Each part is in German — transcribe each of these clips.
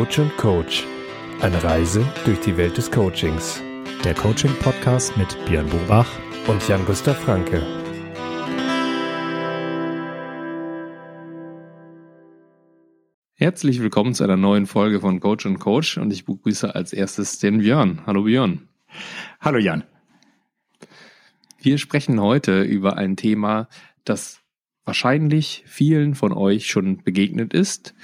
Coach und Coach. Eine Reise durch die Welt des Coachings. Der Coaching-Podcast mit Björn Bobach und Jan-Gustav Franke. Herzlich willkommen zu einer neuen Folge von Coach und Coach und ich begrüße als erstes den Björn. Hallo Björn. Hallo Jan. Wir sprechen heute über ein Thema, das wahrscheinlich vielen von euch schon begegnet ist,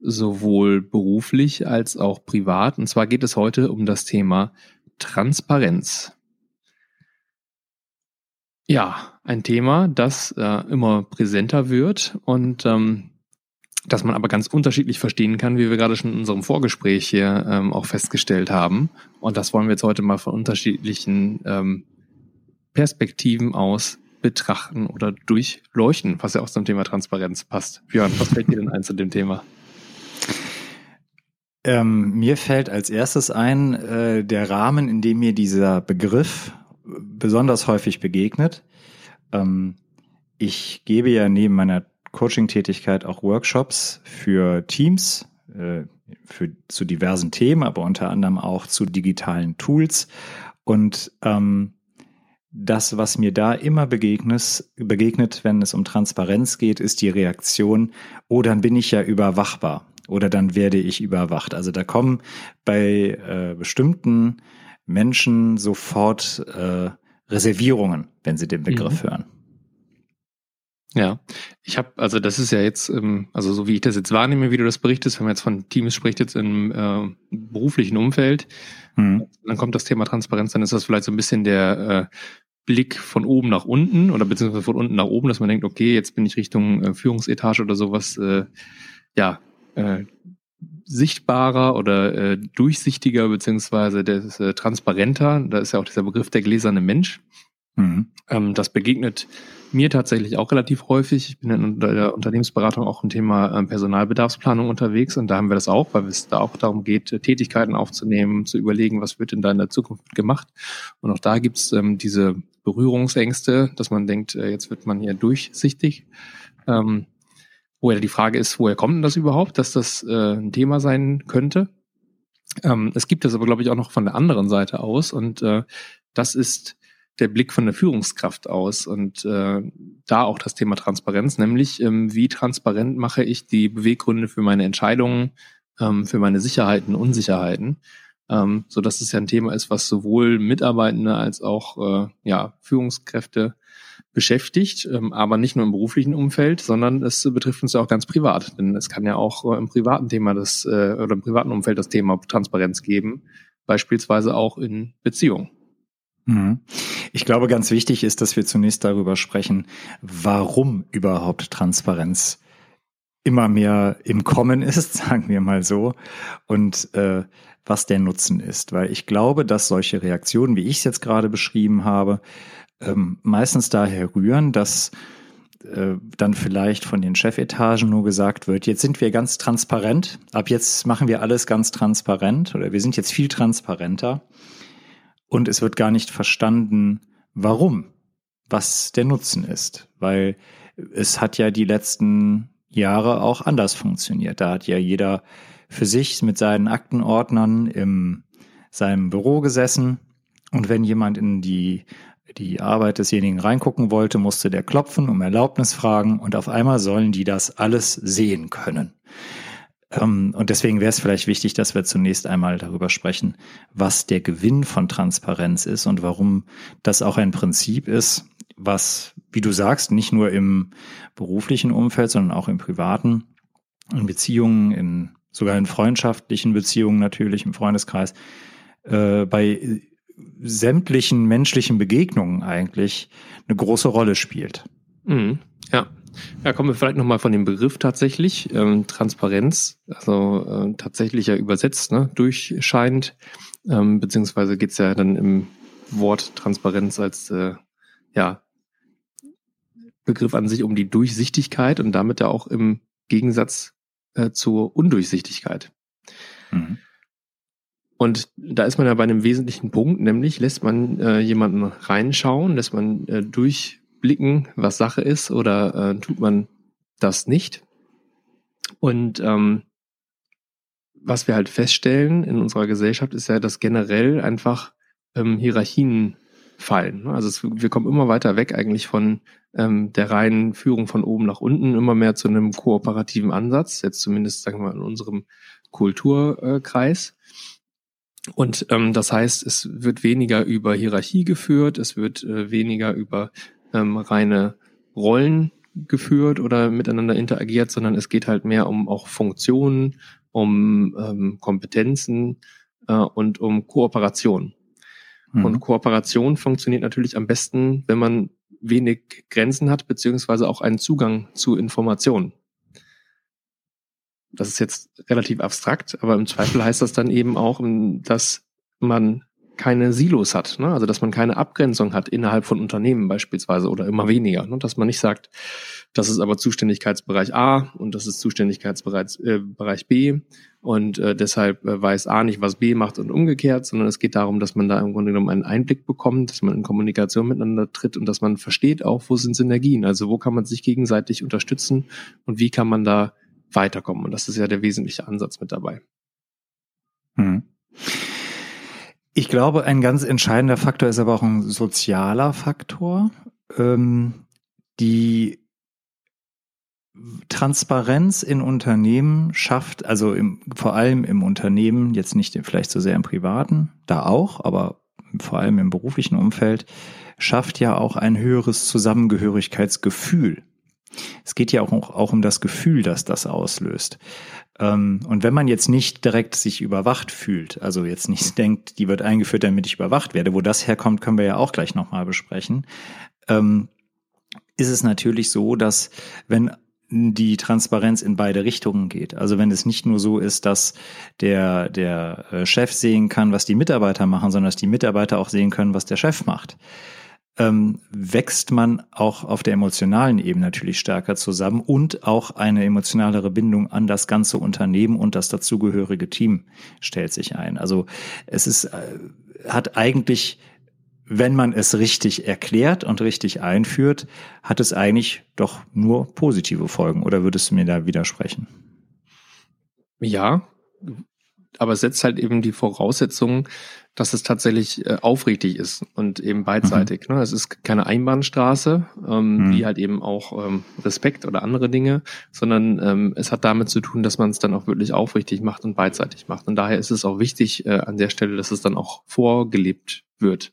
sowohl beruflich als auch privat. Und zwar geht es heute um das Thema Transparenz. Ja, ein Thema, das äh, immer präsenter wird und ähm, das man aber ganz unterschiedlich verstehen kann, wie wir gerade schon in unserem Vorgespräch hier ähm, auch festgestellt haben. Und das wollen wir jetzt heute mal von unterschiedlichen ähm, Perspektiven aus betrachten oder durchleuchten, was ja auch zum Thema Transparenz passt. Björn, was fällt dir denn ein zu dem Thema? Ähm, mir fällt als erstes ein äh, der Rahmen, in dem mir dieser Begriff besonders häufig begegnet. Ähm, ich gebe ja neben meiner Coaching-Tätigkeit auch Workshops für Teams, äh, für, zu diversen Themen, aber unter anderem auch zu digitalen Tools. Und ähm, das, was mir da immer begegnet, begegnet, wenn es um Transparenz geht, ist die Reaktion, oh, dann bin ich ja überwachbar oder dann werde ich überwacht. Also da kommen bei äh, bestimmten Menschen sofort äh, Reservierungen, wenn sie den Begriff mhm. hören. Ja, ich habe, also das ist ja jetzt, ähm, also so wie ich das jetzt wahrnehme, wie du das berichtest, wenn man jetzt von Teams spricht, jetzt im äh, beruflichen Umfeld, mhm. dann kommt das Thema Transparenz, dann ist das vielleicht so ein bisschen der äh, Blick von oben nach unten oder beziehungsweise von unten nach oben, dass man denkt, okay, jetzt bin ich Richtung äh, Führungsetage oder sowas, äh, ja, äh, sichtbarer oder äh, durchsichtiger beziehungsweise des, äh, transparenter. Da ist ja auch dieser Begriff der gläserne Mensch. Mhm. Ähm, das begegnet mir tatsächlich auch relativ häufig. Ich bin in der Unternehmensberatung auch im Thema ähm, Personalbedarfsplanung unterwegs und da haben wir das auch, weil es da auch darum geht, Tätigkeiten aufzunehmen, zu überlegen, was wird in deiner Zukunft gemacht. Und auch da gibt's ähm, diese Berührungsängste, dass man denkt, äh, jetzt wird man hier durchsichtig. Ähm, wo die Frage ist, woher kommt denn das überhaupt, dass das äh, ein Thema sein könnte? Ähm, es gibt das aber, glaube ich, auch noch von der anderen Seite aus und äh, das ist der Blick von der Führungskraft aus und äh, da auch das Thema Transparenz, nämlich ähm, wie transparent mache ich die Beweggründe für meine Entscheidungen, ähm, für meine Sicherheiten, Unsicherheiten, ähm, so dass es ja ein Thema ist, was sowohl Mitarbeitende als auch äh, ja Führungskräfte beschäftigt, ähm, aber nicht nur im beruflichen Umfeld, sondern es betrifft uns ja auch ganz privat. Denn es kann ja auch äh, im privaten Thema das äh, oder im privaten Umfeld das Thema Transparenz geben, beispielsweise auch in Beziehungen. Mhm. Ich glaube, ganz wichtig ist, dass wir zunächst darüber sprechen, warum überhaupt Transparenz immer mehr im Kommen ist, sagen wir mal so, und äh, was der Nutzen ist. Weil ich glaube, dass solche Reaktionen, wie ich es jetzt gerade beschrieben habe, ähm, meistens daher rühren, dass äh, dann vielleicht von den Chefetagen nur gesagt wird, jetzt sind wir ganz transparent, ab jetzt machen wir alles ganz transparent oder wir sind jetzt viel transparenter und es wird gar nicht verstanden, warum, was der Nutzen ist, weil es hat ja die letzten Jahre auch anders funktioniert. Da hat ja jeder für sich mit seinen Aktenordnern im seinem Büro gesessen und wenn jemand in die die Arbeit desjenigen reingucken wollte, musste der klopfen, um Erlaubnis fragen und auf einmal sollen die das alles sehen können. Ähm, und deswegen wäre es vielleicht wichtig, dass wir zunächst einmal darüber sprechen, was der Gewinn von Transparenz ist und warum das auch ein Prinzip ist, was, wie du sagst, nicht nur im beruflichen Umfeld, sondern auch im privaten, in Beziehungen, in sogar in freundschaftlichen Beziehungen natürlich im Freundeskreis, äh, bei sämtlichen menschlichen Begegnungen eigentlich eine große Rolle spielt. Mhm. Ja. Ja, kommen wir vielleicht nochmal von dem Begriff tatsächlich. Ähm, Transparenz, also äh, tatsächlich ja übersetzt, ne, durchscheinend, ähm, beziehungsweise geht's ja dann im Wort Transparenz als äh, ja, Begriff an sich um die Durchsichtigkeit und damit ja auch im Gegensatz äh, zur Undurchsichtigkeit. Mhm. Und da ist man ja bei einem wesentlichen Punkt, nämlich lässt man äh, jemanden reinschauen, lässt man äh, durchblicken, was Sache ist, oder äh, tut man das nicht? Und ähm, was wir halt feststellen in unserer Gesellschaft ist ja, dass generell einfach ähm, Hierarchien fallen. Ne? Also es, wir kommen immer weiter weg eigentlich von ähm, der reinen Führung von oben nach unten, immer mehr zu einem kooperativen Ansatz, jetzt zumindest sagen wir mal in unserem Kulturkreis. Und ähm, das heißt, es wird weniger über Hierarchie geführt, es wird äh, weniger über ähm, reine Rollen geführt oder miteinander interagiert, sondern es geht halt mehr um auch Funktionen, um ähm, Kompetenzen äh, und um Kooperation. Mhm. Und Kooperation funktioniert natürlich am besten, wenn man wenig Grenzen hat, beziehungsweise auch einen Zugang zu Informationen. Das ist jetzt relativ abstrakt, aber im Zweifel heißt das dann eben auch, dass man keine Silos hat, ne? also dass man keine Abgrenzung hat innerhalb von Unternehmen beispielsweise oder immer weniger, ne? dass man nicht sagt, das ist aber Zuständigkeitsbereich A und das ist Zuständigkeitsbereich äh, B und äh, deshalb äh, weiß A nicht, was B macht und umgekehrt, sondern es geht darum, dass man da im Grunde genommen einen Einblick bekommt, dass man in Kommunikation miteinander tritt und dass man versteht auch, wo sind Synergien, also wo kann man sich gegenseitig unterstützen und wie kann man da weiterkommen und das ist ja der wesentliche Ansatz mit dabei. Hm. Ich glaube, ein ganz entscheidender Faktor ist aber auch ein sozialer Faktor. Ähm, die Transparenz in Unternehmen schafft, also im, vor allem im Unternehmen, jetzt nicht vielleicht so sehr im privaten, da auch, aber vor allem im beruflichen Umfeld, schafft ja auch ein höheres Zusammengehörigkeitsgefühl. Es geht ja auch, auch um das Gefühl, das das auslöst. Ähm, und wenn man jetzt nicht direkt sich überwacht fühlt, also jetzt nicht denkt, die wird eingeführt, damit ich überwacht werde, wo das herkommt, können wir ja auch gleich nochmal besprechen, ähm, ist es natürlich so, dass wenn die Transparenz in beide Richtungen geht. Also wenn es nicht nur so ist, dass der, der äh, Chef sehen kann, was die Mitarbeiter machen, sondern dass die Mitarbeiter auch sehen können, was der Chef macht ähm, wächst man auch auf der emotionalen Ebene natürlich stärker zusammen und auch eine emotionalere Bindung an das ganze Unternehmen und das dazugehörige Team stellt sich ein. Also es ist, äh, hat eigentlich, wenn man es richtig erklärt und richtig einführt, hat es eigentlich doch nur positive Folgen. Oder würdest du mir da widersprechen? Ja, aber es setzt halt eben die Voraussetzungen, dass es tatsächlich äh, aufrichtig ist und eben beidseitig. Mhm. Ne? Es ist keine Einbahnstraße, ähm, mhm. wie halt eben auch ähm, Respekt oder andere Dinge, sondern ähm, es hat damit zu tun, dass man es dann auch wirklich aufrichtig macht und beidseitig macht. Und daher ist es auch wichtig äh, an der Stelle, dass es dann auch vorgelebt wird,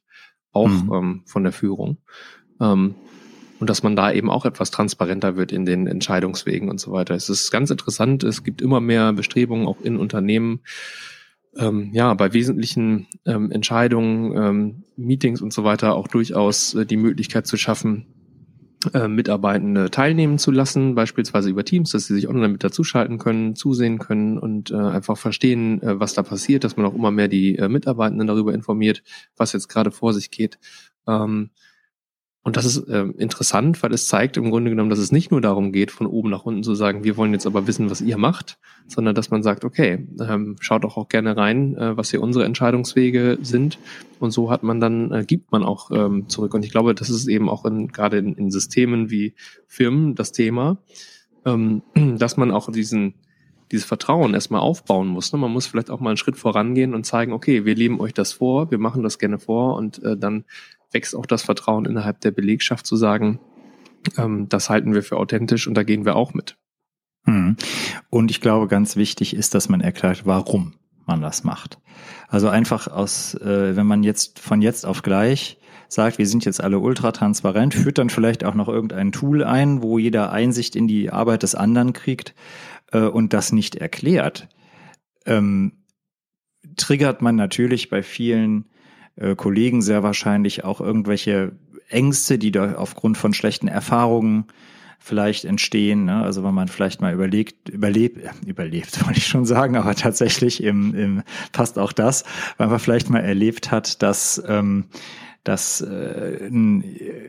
auch mhm. ähm, von der Führung. Ähm, und dass man da eben auch etwas transparenter wird in den Entscheidungswegen und so weiter. Es ist ganz interessant, es gibt immer mehr Bestrebungen auch in Unternehmen, ähm, ja, bei wesentlichen ähm, Entscheidungen, ähm, Meetings und so weiter auch durchaus äh, die Möglichkeit zu schaffen, äh, Mitarbeitende teilnehmen zu lassen, beispielsweise über Teams, dass sie sich online mit dazuschalten können, zusehen können und äh, einfach verstehen, äh, was da passiert, dass man auch immer mehr die äh, Mitarbeitenden darüber informiert, was jetzt gerade vor sich geht. Ähm, und das ist äh, interessant, weil es zeigt im Grunde genommen, dass es nicht nur darum geht, von oben nach unten zu sagen, wir wollen jetzt aber wissen, was ihr macht, sondern dass man sagt, okay, ähm, schaut doch auch gerne rein, äh, was hier unsere Entscheidungswege sind. Und so hat man dann, äh, gibt man auch ähm, zurück. Und ich glaube, das ist eben auch in, gerade in, in Systemen wie Firmen das Thema, ähm, dass man auch diesen dieses Vertrauen erstmal aufbauen muss. Ne? Man muss vielleicht auch mal einen Schritt vorangehen und zeigen, okay, wir leben euch das vor, wir machen das gerne vor und äh, dann wächst auch das Vertrauen innerhalb der Belegschaft zu sagen, ähm, das halten wir für authentisch und da gehen wir auch mit. Hm. Und ich glaube, ganz wichtig ist, dass man erklärt, warum man das macht. Also einfach aus, äh, wenn man jetzt von jetzt auf gleich sagt, wir sind jetzt alle ultra transparent, führt dann vielleicht auch noch irgendein Tool ein, wo jeder Einsicht in die Arbeit des anderen kriegt äh, und das nicht erklärt, ähm, triggert man natürlich bei vielen äh, Kollegen sehr wahrscheinlich auch irgendwelche Ängste, die da aufgrund von schlechten Erfahrungen vielleicht entstehen. Ne? Also wenn man vielleicht mal überlegt, überlebt, überlebt, wollte ich schon sagen, aber tatsächlich im, im passt auch das, weil man vielleicht mal erlebt hat, dass ähm, dass äh,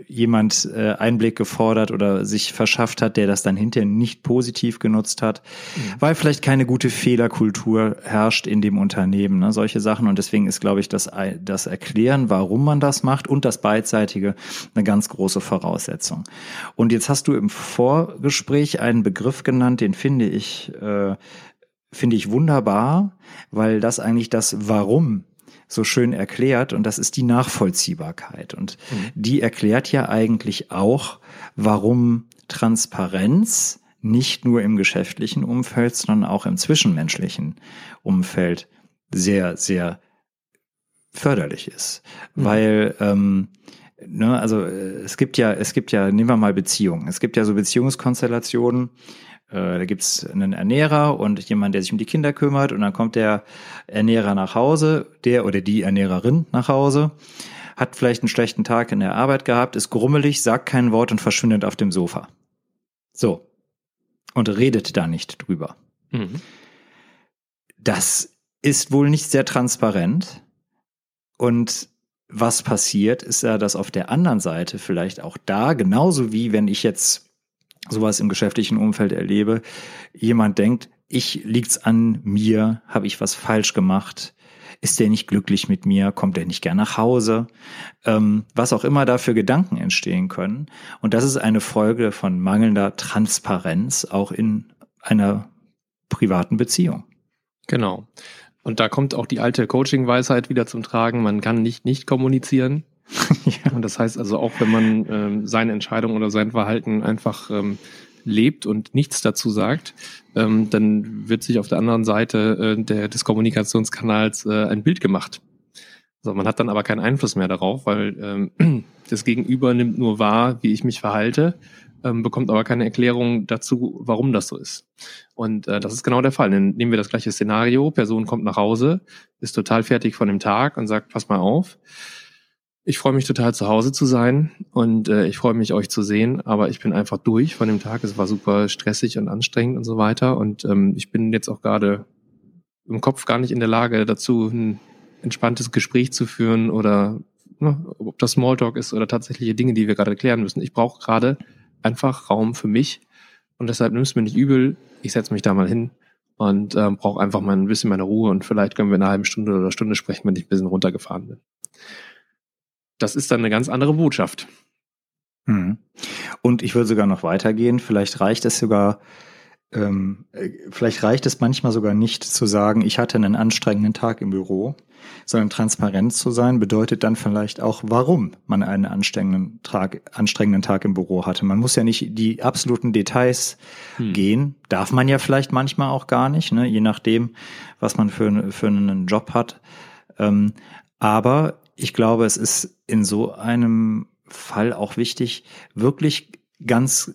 jemand äh, Einblick gefordert oder sich verschafft hat, der das dann hinterher nicht positiv genutzt hat, mhm. weil vielleicht keine gute Fehlerkultur herrscht in dem Unternehmen, ne, solche Sachen. Und deswegen ist, glaube ich, das, das Erklären, warum man das macht und das Beidseitige eine ganz große Voraussetzung. Und jetzt hast du im Vorgespräch einen Begriff genannt, den finde ich äh, finde ich wunderbar, weil das eigentlich das Warum so schön erklärt und das ist die Nachvollziehbarkeit. Und mhm. die erklärt ja eigentlich auch, warum Transparenz nicht nur im geschäftlichen Umfeld, sondern auch im zwischenmenschlichen Umfeld sehr, sehr förderlich ist. Mhm. Weil ähm, ne, also es gibt ja, es gibt ja, nehmen wir mal Beziehungen. Es gibt ja so Beziehungskonstellationen, äh, da gibt's einen Ernährer und jemand, der sich um die Kinder kümmert und dann kommt der Ernährer nach Hause, der oder die Ernährerin nach Hause, hat vielleicht einen schlechten Tag in der Arbeit gehabt, ist grummelig, sagt kein Wort und verschwindet auf dem Sofa. So. Und redet da nicht drüber. Mhm. Das ist wohl nicht sehr transparent. Und was passiert, ist ja, dass auf der anderen Seite vielleicht auch da, genauso wie wenn ich jetzt sowas im geschäftlichen Umfeld erlebe, jemand denkt, ich liegt's an mir, habe ich was falsch gemacht, ist der nicht glücklich mit mir, kommt der nicht gern nach Hause, ähm, was auch immer da für Gedanken entstehen können. Und das ist eine Folge von mangelnder Transparenz auch in einer privaten Beziehung. Genau. Und da kommt auch die alte Coaching-Weisheit wieder zum Tragen. Man kann nicht nicht kommunizieren. ja. Und das heißt also auch, wenn man ähm, seine Entscheidung oder sein Verhalten einfach ähm, lebt und nichts dazu sagt, ähm, dann wird sich auf der anderen Seite äh, der, des Kommunikationskanals äh, ein Bild gemacht. So, man hat dann aber keinen Einfluss mehr darauf, weil ähm, das Gegenüber nimmt nur wahr, wie ich mich verhalte, ähm, bekommt aber keine Erklärung dazu, warum das so ist. Und äh, das ist genau der Fall. Dann nehmen wir das gleiche Szenario, Person kommt nach Hause, ist total fertig von dem Tag und sagt, pass mal auf, ich freue mich total zu Hause zu sein und äh, ich freue mich euch zu sehen, aber ich bin einfach durch von dem Tag. Es war super stressig und anstrengend und so weiter und ähm, ich bin jetzt auch gerade im Kopf gar nicht in der Lage dazu, ein entspanntes Gespräch zu führen oder ne, ob das Smalltalk ist oder tatsächliche Dinge, die wir gerade klären müssen. Ich brauche gerade einfach Raum für mich und deshalb nimmst du mir nicht übel. Ich setze mich da mal hin und ähm, brauche einfach mal ein bisschen meine Ruhe und vielleicht können wir in einer halben Stunde oder Stunde sprechen, wenn ich ein bisschen runtergefahren bin das ist dann eine ganz andere Botschaft. Hm. Und ich würde sogar noch weitergehen. Vielleicht reicht es sogar, ähm, äh, vielleicht reicht es manchmal sogar nicht zu sagen, ich hatte einen anstrengenden Tag im Büro, sondern transparent zu sein bedeutet dann vielleicht auch, warum man einen anstrengenden Tag, anstrengenden Tag im Büro hatte. Man muss ja nicht die absoluten Details hm. gehen, darf man ja vielleicht manchmal auch gar nicht, ne? je nachdem, was man für, für einen Job hat. Ähm, aber ich glaube, es ist in so einem Fall auch wichtig, wirklich ganz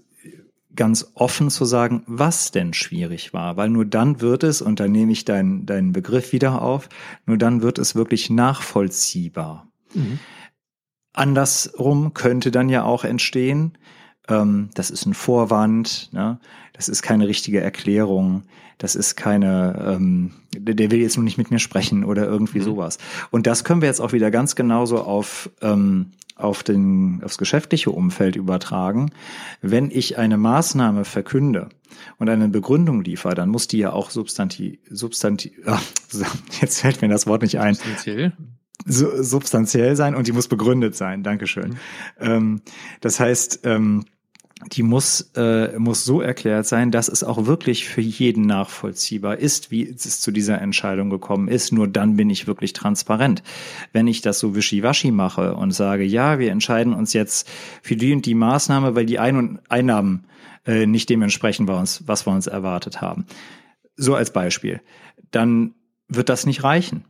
ganz offen zu sagen, was denn schwierig war, weil nur dann wird es, und da nehme ich deinen, deinen Begriff wieder auf, nur dann wird es wirklich nachvollziehbar. Mhm. Andersrum könnte dann ja auch entstehen, ähm, das ist ein Vorwand, ne? das ist keine richtige Erklärung, das ist keine, ähm, der, will jetzt nur nicht mit mir sprechen oder irgendwie mhm. sowas. Und das können wir jetzt auch wieder ganz genauso auf, ähm, auf den, aufs geschäftliche Umfeld übertragen. Wenn ich eine Maßnahme verkünde und eine Begründung liefere, dann muss die ja auch substantiv, substantiv, ach, jetzt fällt mir das Wort nicht ein. Substanziell? substanziell sein und die muss begründet sein. Dankeschön. Mhm. Ähm, das heißt, ähm, die muss, äh, muss so erklärt sein, dass es auch wirklich für jeden nachvollziehbar ist, wie es zu dieser Entscheidung gekommen ist. Nur dann bin ich wirklich transparent. Wenn ich das so wischiwaschi mache und sage, ja, wir entscheiden uns jetzt für die und die Maßnahme, weil die Ein- und Einnahmen äh, nicht dementsprechend bei uns, was wir uns erwartet haben. So als Beispiel. Dann wird das nicht reichen.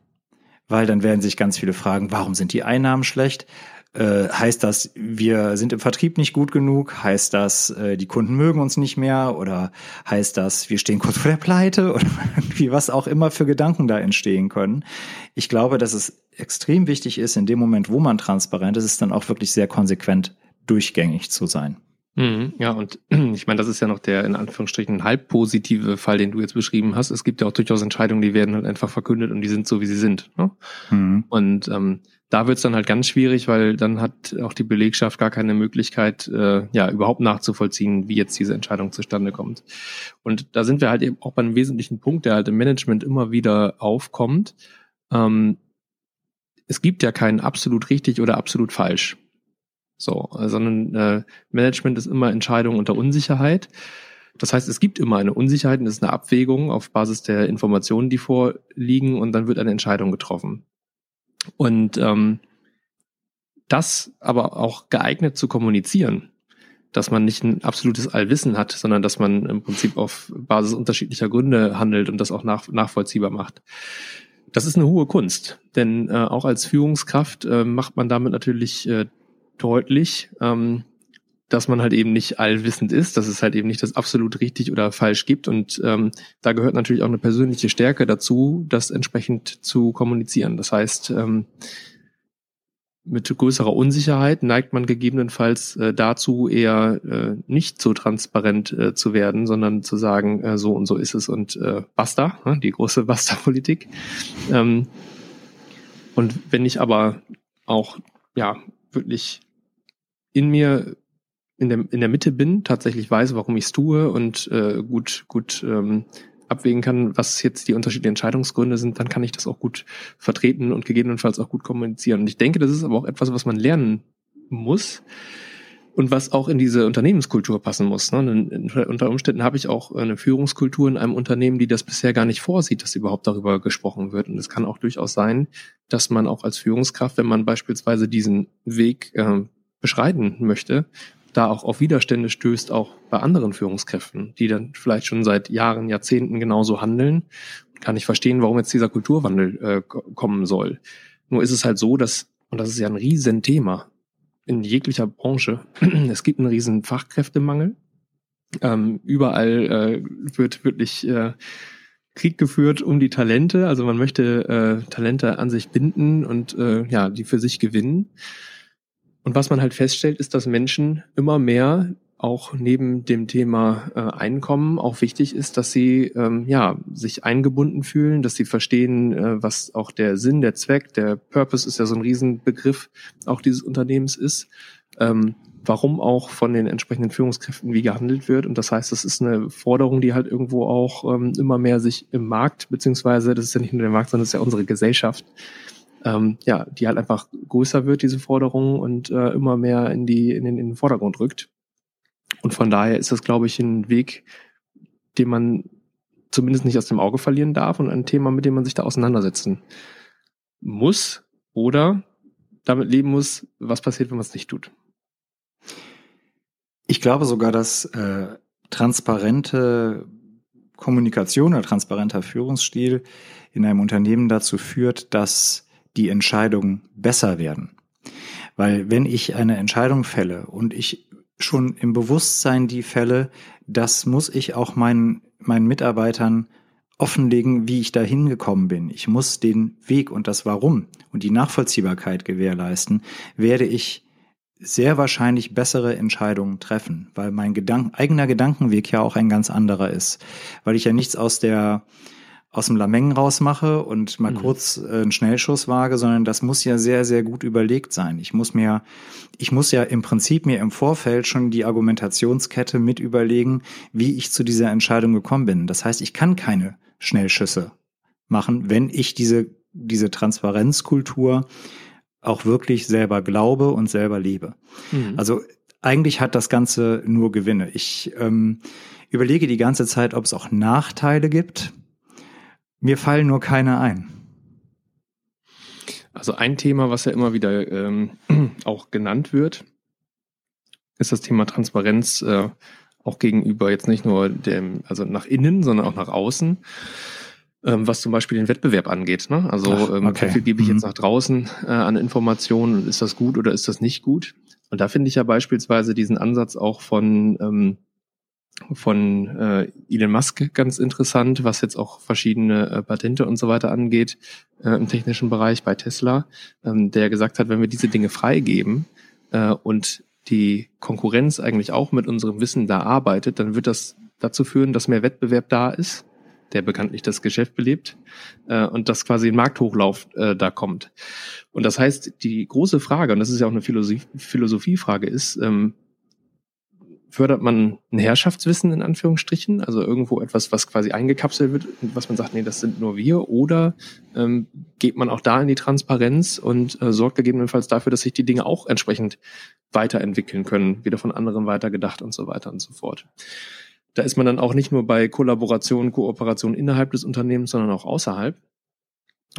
Weil dann werden sich ganz viele fragen, warum sind die Einnahmen schlecht? Äh, heißt das, wir sind im Vertrieb nicht gut genug? Heißt das, äh, die Kunden mögen uns nicht mehr? Oder heißt das, wir stehen kurz vor der Pleite? Oder wie was auch immer für Gedanken da entstehen können. Ich glaube, dass es extrem wichtig ist, in dem Moment, wo man transparent ist, ist dann auch wirklich sehr konsequent durchgängig zu sein. Mhm, ja, und ich meine, das ist ja noch der in Anführungsstrichen halb positive Fall, den du jetzt beschrieben hast. Es gibt ja auch durchaus Entscheidungen, die werden halt einfach verkündet und die sind so, wie sie sind. Ne? Mhm. Und ähm, da wird's dann halt ganz schwierig, weil dann hat auch die Belegschaft gar keine Möglichkeit, äh, ja, überhaupt nachzuvollziehen, wie jetzt diese Entscheidung zustande kommt. Und da sind wir halt eben auch bei einem wesentlichen Punkt, der halt im Management immer wieder aufkommt. Ähm, es gibt ja keinen absolut richtig oder absolut falsch. So, sondern äh, Management ist immer Entscheidung unter Unsicherheit. Das heißt, es gibt immer eine Unsicherheit und es ist eine Abwägung auf Basis der Informationen, die vorliegen und dann wird eine Entscheidung getroffen. Und ähm, das aber auch geeignet zu kommunizieren, dass man nicht ein absolutes Allwissen hat, sondern dass man im Prinzip auf Basis unterschiedlicher Gründe handelt und das auch nach, nachvollziehbar macht. Das ist eine hohe Kunst, denn äh, auch als Führungskraft äh, macht man damit natürlich äh, deutlich, ähm, dass man halt eben nicht allwissend ist, dass es halt eben nicht das absolut richtig oder falsch gibt. Und ähm, da gehört natürlich auch eine persönliche Stärke dazu, das entsprechend zu kommunizieren. Das heißt, ähm, mit größerer Unsicherheit neigt man gegebenenfalls äh, dazu, eher äh, nicht so transparent äh, zu werden, sondern zu sagen, äh, so und so ist es und äh, basta, ne? die große Basta-Politik. Ähm, und wenn ich aber auch ja wirklich in mir in der, in der Mitte bin, tatsächlich weiß, warum ich es tue und äh, gut, gut ähm, abwägen kann, was jetzt die unterschiedlichen Entscheidungsgründe sind, dann kann ich das auch gut vertreten und gegebenenfalls auch gut kommunizieren. Und ich denke, das ist aber auch etwas, was man lernen muss und was auch in diese Unternehmenskultur passen muss. Ne? Unter Umständen habe ich auch eine Führungskultur in einem Unternehmen, die das bisher gar nicht vorsieht, dass überhaupt darüber gesprochen wird. Und es kann auch durchaus sein, dass man auch als Führungskraft, wenn man beispielsweise diesen Weg äh, beschreiten möchte, da auch auf Widerstände stößt, auch bei anderen Führungskräften, die dann vielleicht schon seit Jahren, Jahrzehnten genauso handeln. Kann ich verstehen, warum jetzt dieser Kulturwandel äh, kommen soll. Nur ist es halt so, dass, und das ist ja ein Riesenthema in jeglicher Branche, es gibt einen riesen Fachkräftemangel. Ähm, überall äh, wird wirklich äh, Krieg geführt um die Talente. Also man möchte äh, Talente an sich binden und äh, ja, die für sich gewinnen. Und was man halt feststellt, ist, dass Menschen immer mehr auch neben dem Thema äh, Einkommen auch wichtig ist, dass sie ähm, ja sich eingebunden fühlen, dass sie verstehen, äh, was auch der Sinn, der Zweck, der Purpose ist ja so ein Riesenbegriff auch dieses Unternehmens ist, ähm, warum auch von den entsprechenden Führungskräften wie gehandelt wird. Und das heißt, das ist eine Forderung, die halt irgendwo auch ähm, immer mehr sich im Markt beziehungsweise das ist ja nicht nur der Markt, sondern das ist ja unsere Gesellschaft ähm, ja, die halt einfach größer wird, diese Forderung, und äh, immer mehr in, die, in, den, in den Vordergrund rückt. Und von daher ist das, glaube ich, ein Weg, den man zumindest nicht aus dem Auge verlieren darf und ein Thema, mit dem man sich da auseinandersetzen muss oder damit leben muss, was passiert, wenn man es nicht tut. Ich glaube sogar, dass äh, transparente Kommunikation oder transparenter Führungsstil in einem Unternehmen dazu führt, dass die Entscheidungen besser werden. Weil wenn ich eine Entscheidung fälle und ich schon im Bewusstsein die fälle, das muss ich auch meinen, meinen Mitarbeitern offenlegen, wie ich da hingekommen bin. Ich muss den Weg und das Warum und die Nachvollziehbarkeit gewährleisten, werde ich sehr wahrscheinlich bessere Entscheidungen treffen, weil mein Gedank eigener Gedankenweg ja auch ein ganz anderer ist, weil ich ja nichts aus der aus dem Lameng rausmache und mal mhm. kurz äh, einen Schnellschuss wage, sondern das muss ja sehr, sehr gut überlegt sein. Ich muss mir, ich muss ja im Prinzip mir im Vorfeld schon die Argumentationskette mit überlegen, wie ich zu dieser Entscheidung gekommen bin. Das heißt, ich kann keine Schnellschüsse machen, wenn ich diese, diese Transparenzkultur auch wirklich selber glaube und selber lebe. Mhm. Also eigentlich hat das Ganze nur Gewinne. Ich ähm, überlege die ganze Zeit, ob es auch Nachteile gibt mir fallen nur keine ein. Also ein Thema, was ja immer wieder ähm, auch genannt wird, ist das Thema Transparenz äh, auch gegenüber jetzt nicht nur dem, also nach innen, sondern auch nach außen. Ähm, was zum Beispiel den Wettbewerb angeht. Ne? Also Ach, ähm, okay. wie viel gebe ich jetzt mhm. nach draußen äh, an Informationen ist das gut oder ist das nicht gut? Und da finde ich ja beispielsweise diesen Ansatz auch von ähm, von äh, Elon Musk ganz interessant, was jetzt auch verschiedene äh, Patente und so weiter angeht äh, im technischen Bereich bei Tesla, ähm, der gesagt hat, wenn wir diese Dinge freigeben äh, und die Konkurrenz eigentlich auch mit unserem Wissen da arbeitet, dann wird das dazu führen, dass mehr Wettbewerb da ist, der bekanntlich das Geschäft belebt äh, und dass quasi ein Markthochlauf äh, da kommt. Und das heißt, die große Frage, und das ist ja auch eine Philosophie, Philosophiefrage, ist, ähm, fördert man ein Herrschaftswissen in Anführungsstrichen, also irgendwo etwas, was quasi eingekapselt wird, was man sagt, nee, das sind nur wir, oder ähm, geht man auch da in die Transparenz und äh, sorgt gegebenenfalls dafür, dass sich die Dinge auch entsprechend weiterentwickeln können, wieder von anderen weitergedacht und so weiter und so fort. da ist man dann auch nicht nur bei Kollaboration, Kooperation innerhalb des Unternehmens, sondern auch außerhalb.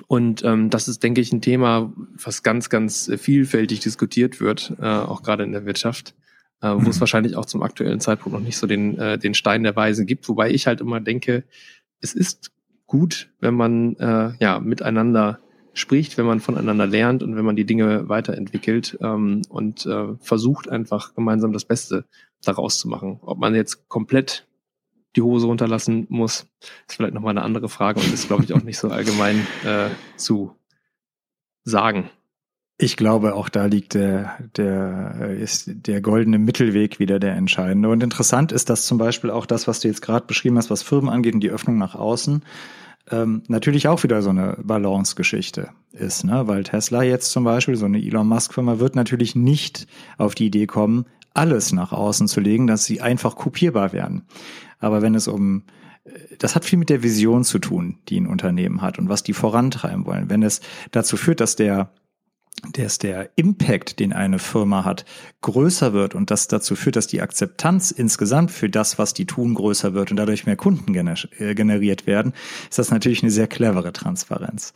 Und ähm, das ist, denke ich, ein Thema, was ganz, ganz vielfältig diskutiert wird, äh, auch gerade in der Wirtschaft, äh, wo es wahrscheinlich auch zum aktuellen Zeitpunkt noch nicht so den, äh, den Stein der Weise gibt. Wobei ich halt immer denke, es ist gut, wenn man äh, ja miteinander spricht, wenn man voneinander lernt und wenn man die Dinge weiterentwickelt ähm, und äh, versucht einfach gemeinsam das Beste daraus zu machen. Ob man jetzt komplett die Hose runterlassen muss, ist vielleicht nochmal eine andere Frage und ist, glaube ich, auch nicht so allgemein äh, zu sagen. Ich glaube, auch da liegt der, der, äh, ist der goldene Mittelweg wieder der entscheidende. Und interessant ist, dass zum Beispiel auch das, was du jetzt gerade beschrieben hast, was Firmen angeht und die Öffnung nach außen, ähm, natürlich auch wieder so eine Balance-Geschichte ist, ne? Weil Tesla jetzt zum Beispiel, so eine Elon Musk-Firma, wird natürlich nicht auf die Idee kommen, alles nach außen zu legen, dass sie einfach kopierbar werden. Aber wenn es um äh, das hat viel mit der Vision zu tun, die ein Unternehmen hat und was die vorantreiben wollen. Wenn es dazu führt, dass der dass der Impact, den eine Firma hat, größer wird und das dazu führt, dass die Akzeptanz insgesamt für das, was die tun, größer wird und dadurch mehr Kunden äh, generiert werden, ist das natürlich eine sehr clevere Transparenz.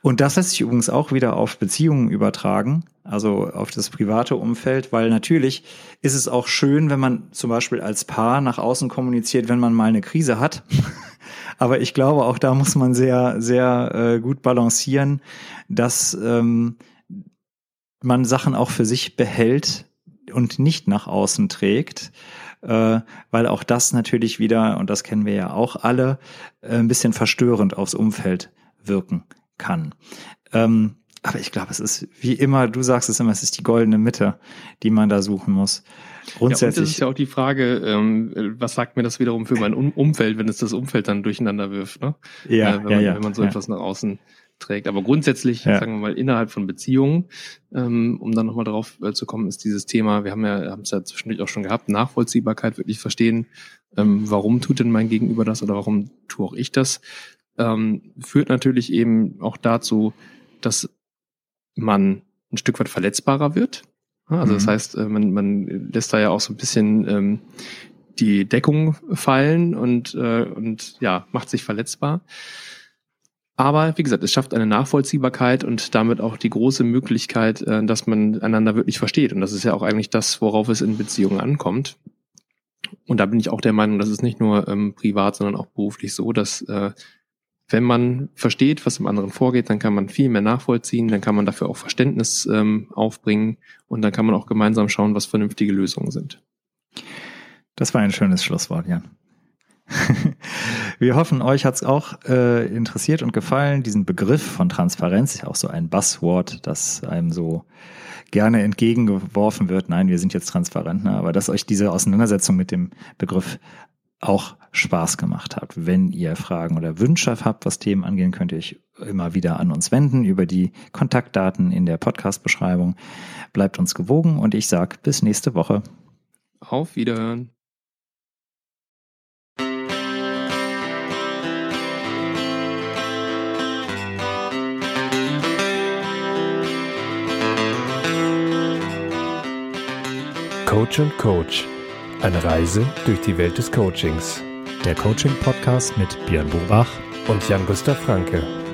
Und das lässt sich übrigens auch wieder auf Beziehungen übertragen, also auf das private Umfeld, weil natürlich ist es auch schön, wenn man zum Beispiel als Paar nach außen kommuniziert, wenn man mal eine Krise hat. Aber ich glaube, auch da muss man sehr, sehr äh, gut balancieren, dass ähm, man Sachen auch für sich behält und nicht nach außen trägt, äh, weil auch das natürlich wieder, und das kennen wir ja auch alle, äh, ein bisschen verstörend aufs Umfeld wirken kann. Ähm, aber ich glaube, es ist wie immer, du sagst es immer, es ist die goldene Mitte, die man da suchen muss. Grundsätzlich. Ja, und das ist ja auch die Frage, ähm, was sagt mir das wiederum für mein um Umfeld, wenn es das Umfeld dann durcheinander wirft, ne? Ja, äh, wenn, ja, man, ja, wenn man so ja. etwas nach außen trägt. Aber grundsätzlich, ja. sagen wir mal, innerhalb von Beziehungen, ähm, um dann nochmal darauf äh, zu kommen, ist dieses Thema, wir haben ja, haben es ja zwischendurch auch schon gehabt, Nachvollziehbarkeit, wirklich verstehen, ähm, warum tut denn mein Gegenüber das oder warum tue auch ich das, ähm, führt natürlich eben auch dazu, dass man ein Stück weit verletzbarer wird. Also mhm. das heißt, äh, man, man lässt da ja auch so ein bisschen ähm, die Deckung fallen und, äh, und ja, macht sich verletzbar. Aber wie gesagt, es schafft eine Nachvollziehbarkeit und damit auch die große Möglichkeit, äh, dass man einander wirklich versteht. Und das ist ja auch eigentlich das, worauf es in Beziehungen ankommt. Und da bin ich auch der Meinung, das ist nicht nur ähm, privat, sondern auch beruflich so, dass äh, wenn man versteht, was im anderen vorgeht, dann kann man viel mehr nachvollziehen, dann kann man dafür auch Verständnis ähm, aufbringen und dann kann man auch gemeinsam schauen, was vernünftige Lösungen sind. Das war ein schönes Schlusswort, Jan. Wir hoffen, euch hat's auch äh, interessiert und gefallen. Diesen Begriff von Transparenz auch so ein Buzzword, das einem so gerne entgegengeworfen wird. Nein, wir sind jetzt transparent, ne? aber dass euch diese Auseinandersetzung mit dem Begriff auch Spaß gemacht hat. Wenn ihr Fragen oder Wünsche habt, was Themen angehen, könnt ihr euch immer wieder an uns wenden über die Kontaktdaten in der Podcast-Beschreibung. Bleibt uns gewogen und ich sag bis nächste Woche. Auf Wiederhören. Coach und Coach. Eine Reise durch die Welt des Coachings. Der Coaching-Podcast mit Björn Burbach und Jan-Gustav Franke.